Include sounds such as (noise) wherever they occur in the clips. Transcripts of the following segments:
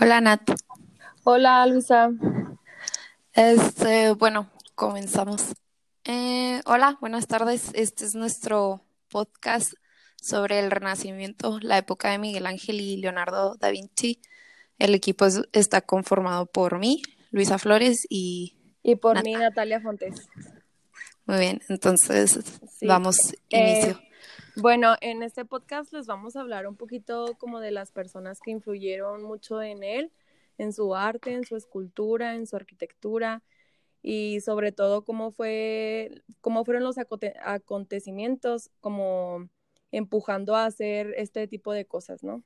Hola Nat. Hola Luisa. Este, bueno, comenzamos. Eh, hola, buenas tardes. Este es nuestro podcast sobre el Renacimiento, la época de Miguel Ángel y Leonardo da Vinci. El equipo es- está conformado por mí, Luisa Flores y Y por Nat- mí Natalia Fontes. muy bien. Entonces, Sí. vamos Eh, inicio. Bueno, en este podcast les vamos a hablar un poquito como de las personas que influyeron mucho en él, en su arte, en su escultura, en su arquitectura y sobre todo cómo fue, cómo fueron los acontecimientos como empujando a hacer este tipo de cosas, ¿no?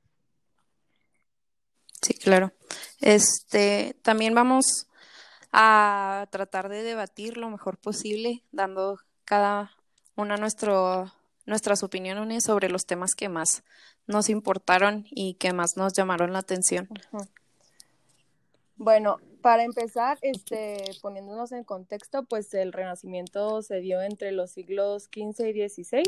Sí, claro. Este, también vamos a tratar de debatir lo mejor posible, dando cada una nuestro, nuestras opiniones sobre los temas que más nos importaron y que más nos llamaron la atención. Bueno, para empezar, este, poniéndonos en contexto, pues el Renacimiento se dio entre los siglos XV y XVI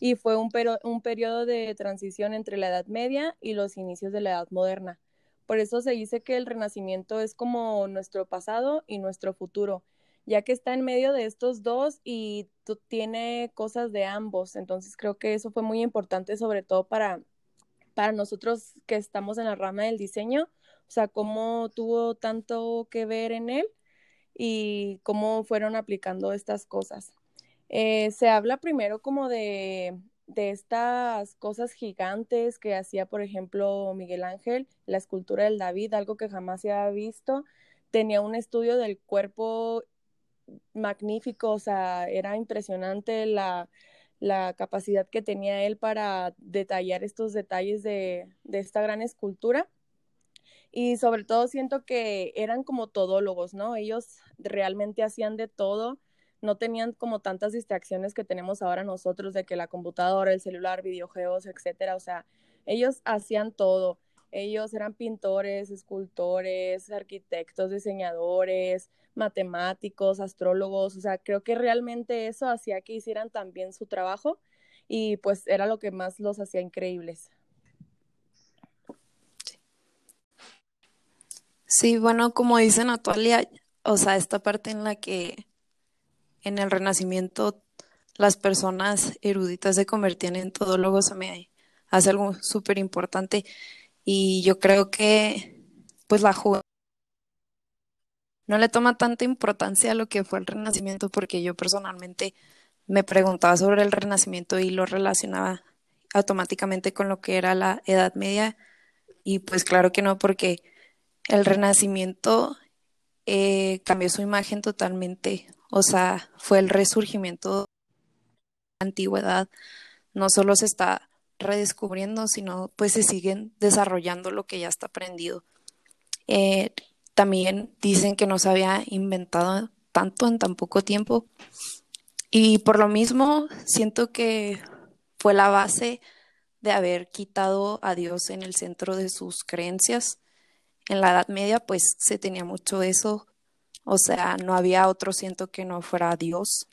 y fue un, pero- un periodo de transición entre la Edad Media y los inicios de la Edad Moderna. Por eso se dice que el Renacimiento es como nuestro pasado y nuestro futuro, ya que está en medio de estos dos y tiene cosas de ambos. Entonces creo que eso fue muy importante, sobre todo para, para nosotros que estamos en la rama del diseño o sea, cómo tuvo tanto que ver en él y cómo fueron aplicando estas cosas. Eh, se habla primero como de, de estas cosas gigantes que hacía, por ejemplo, Miguel Ángel, la escultura del David, algo que jamás se había visto. Tenía un estudio del cuerpo magnífico, o sea, era impresionante la, la capacidad que tenía él para detallar estos detalles de, de esta gran escultura. Y sobre todo siento que eran como todólogos, ¿no? Ellos realmente hacían de todo, no tenían como tantas distracciones que tenemos ahora nosotros de que la computadora, el celular, videojuegos, etcétera, o sea, ellos hacían todo. Ellos eran pintores, escultores, arquitectos, diseñadores, matemáticos, astrólogos, o sea, creo que realmente eso hacía que hicieran también su trabajo y pues era lo que más los hacía increíbles. Sí, bueno, como dice Natalia, o sea, esta parte en la que en el Renacimiento las personas eruditas se convertían en todólogos, se me hace algo súper importante. Y yo creo que, pues, la juventud no le toma tanta importancia a lo que fue el Renacimiento, porque yo personalmente me preguntaba sobre el Renacimiento y lo relacionaba automáticamente con lo que era la Edad Media. Y pues claro que no, porque el Renacimiento eh, cambió su imagen totalmente. O sea, fue el resurgimiento de la antigüedad. No solo se está redescubriendo, sino pues se siguen desarrollando lo que ya está aprendido. Eh, también dicen que no se había inventado tanto en tan poco tiempo. Y por lo mismo, siento que fue la base de haber quitado a Dios en el centro de sus creencias. En la Edad Media, pues se tenía mucho eso, o sea, no había otro siento que no fuera Dios.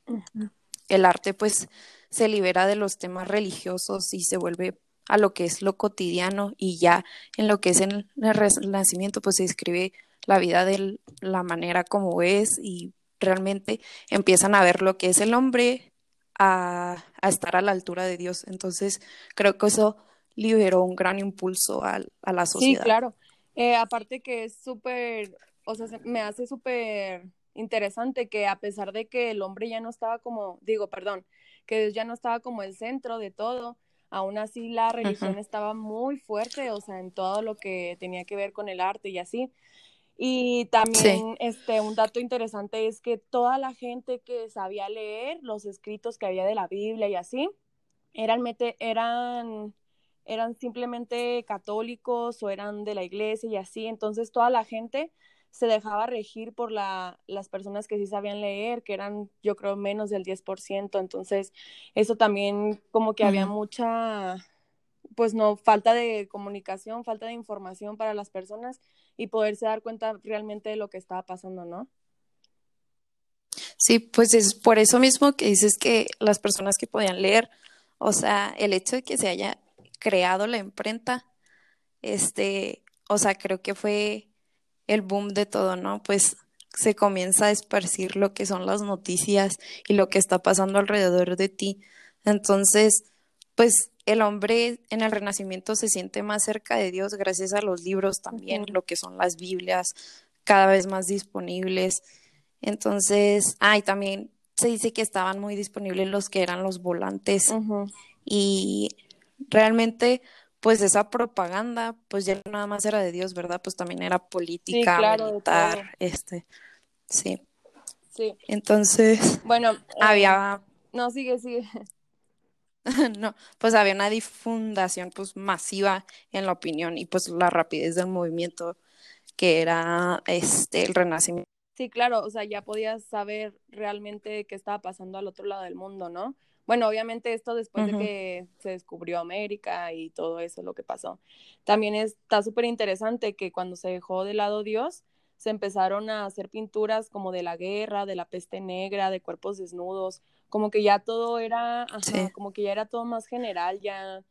El arte, pues, se libera de los temas religiosos y se vuelve a lo que es lo cotidiano y ya en lo que es en el Renacimiento, pues se describe la vida de la manera como es y realmente empiezan a ver lo que es el hombre a, a estar a la altura de Dios. Entonces, creo que eso liberó un gran impulso a, a la Sí, sociedad. claro. Eh, aparte que es súper, o sea, se- me hace súper interesante que a pesar de que el hombre ya no estaba como, digo, perdón, que Dios ya no estaba como el centro de todo, aún así la religión estaba muy fuerte, o sea, en todo lo que tenía que ver con el arte y así. Y también, este, un dato interesante es que toda la gente que sabía leer los escritos que había de la Biblia y así, eran, eran, eran simplemente católicos o eran de la iglesia y así. Entonces toda la gente se dejaba regir por la, las personas que sí sabían leer, que eran yo creo menos del 10%. Entonces eso también como que había mucha, pues no, falta de comunicación, falta de información para las personas y poderse dar cuenta realmente de lo que estaba pasando, ¿no? Sí, pues es por eso mismo que dices que las personas que podían leer, o sea, el hecho de que se haya creado la imprenta, este, o sea, creo que fue el boom de todo, ¿no? Pues se comienza a esparcir lo que son las noticias y lo que está pasando alrededor de ti. Entonces, pues el hombre en el Renacimiento se siente más cerca de Dios gracias a los libros también, lo que son las Biblias, cada vez más disponibles. Entonces, ay, también se dice que estaban muy disponibles los que eran los volantes y realmente pues esa propaganda pues ya nada más era de Dios, ¿verdad? Pues también era política, militar, este, sí. Sí. Entonces, bueno, (laughs) había... Eh, no, sigue, sigue. (laughs) no, pues había una difundación pues masiva en la opinión y pues la rapidez del movimiento que era este el renacimiento. Sí, claro, o sea, ya podías saber realmente qué estaba pasando al otro lado del mundo, ¿no? Bueno, obviamente esto después de que se descubrió América y todo eso, lo que pasó. También está súper interesante que cuando se dejó de lado Dios, se empezaron a hacer pinturas como de la guerra, de la peste negra, de cuerpos desnudos, como que ya todo era, como que ya era todo más general, ya,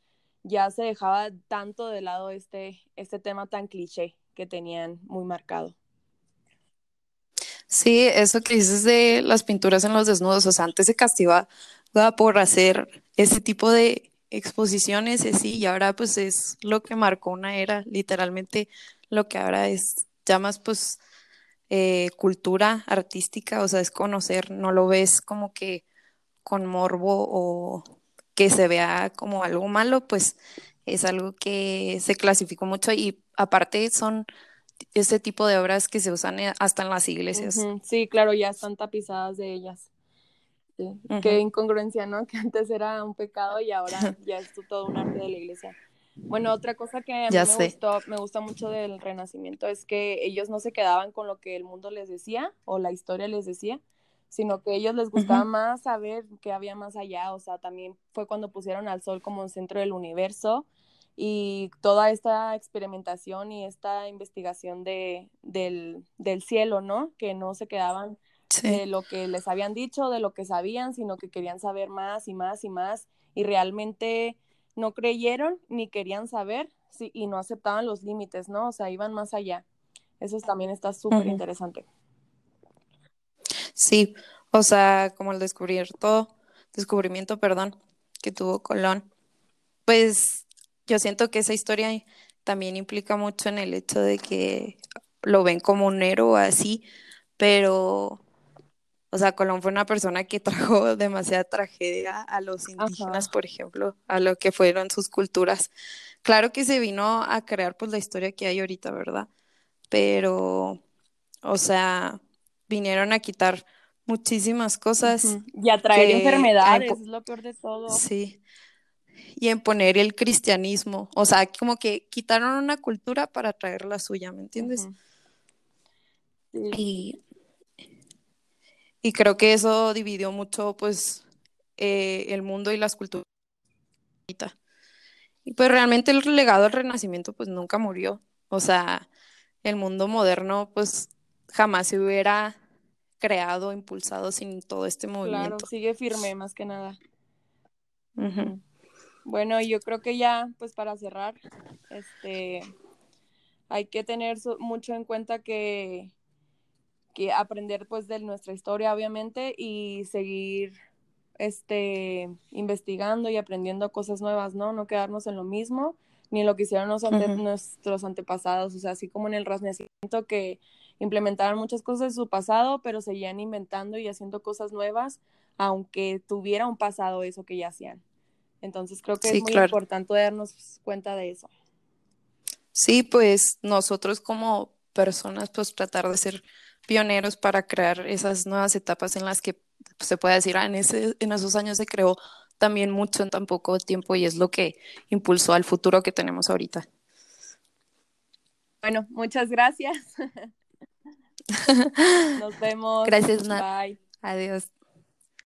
ya se dejaba tanto de lado este, este tema tan cliché que tenían muy marcado. Sí, eso que dices de las pinturas en los desnudos, o sea, antes se castigaba por hacer ese tipo de exposiciones, sí, y ahora pues es lo que marcó una era, literalmente lo que ahora es, llamas pues eh, cultura artística, o sea, es conocer, no lo ves como que con morbo o que se vea como algo malo, pues es algo que se clasificó mucho y aparte son ese tipo de obras que se usan eh, hasta en las iglesias. Sí, claro, ya están tapizadas de ellas. Qué incongruencia, ¿no? (laughs) Que antes era un pecado y ahora (laughs) ya es todo un arte de la iglesia. Bueno, otra cosa que a mí me gustó, me gusta mucho del Renacimiento es que ellos no se quedaban con lo que el mundo les decía o la historia les decía, sino que a ellos les gustaba más saber qué había más allá, o sea, también fue cuando pusieron al sol como un centro del universo y toda esta experimentación y esta investigación de, del, del cielo, ¿no? Que no se quedaban de lo que les habían dicho, de lo que sabían, sino que querían saber más y más y más y realmente no creyeron ni querían saber sí, y no aceptaban los límites, ¿no? O sea, iban más allá. Eso también está súper interesante. Sí, o sea, como el descubrimiento, descubrimiento, perdón, que tuvo Colón, pues yo siento que esa historia también implica mucho en el hecho de que lo ven como un héroe así, pero, o sea, Colón fue una persona que (laughs) trajo demasiada tragedia a los indígenas, por ejemplo, a lo que fueron sus culturas. Claro que se vino a crear pues la historia que hay ahorita, ¿verdad? Pero, o sea, vinieron a quitar muchísimas cosas. Y a traer enfermedades, es lo peor de todo. Sí. Y en poner el cristianismo. O sea, como que quitaron una cultura para traer la suya, ¿me entiendes? Y, y creo que eso dividió mucho, pues, eh, el mundo y las culturas. Y pues realmente el legado del Renacimiento, pues, nunca murió. O sea, el mundo moderno, pues, jamás se hubiera creado, impulsado sin todo este movimiento. Claro, sigue firme más que nada. Bueno, yo creo que ya, pues para cerrar, este, hay que tener mucho en cuenta que, que aprender pues de nuestra historia, obviamente, y seguir este, investigando y aprendiendo cosas nuevas, ¿no? No quedarnos en lo mismo, ni en lo que hicieron nuestros antepasados, o sea, así como en el Renacimiento que implementaron muchas cosas de su pasado, pero seguían inventando y haciendo cosas nuevas, aunque tuviera un pasado eso que ya hacían. Entonces creo que es muy importante darnos cuenta de eso. Sí, pues nosotros como personas, pues tratar de ser pioneros para crear esas nuevas etapas en las que se puede decir, ah, en, ese, en esos años se creó también mucho en tan poco tiempo y es lo que impulsó al futuro que tenemos ahorita. Bueno, muchas gracias. (laughs) Nos vemos. Gracias, Nat. Bye. Adiós.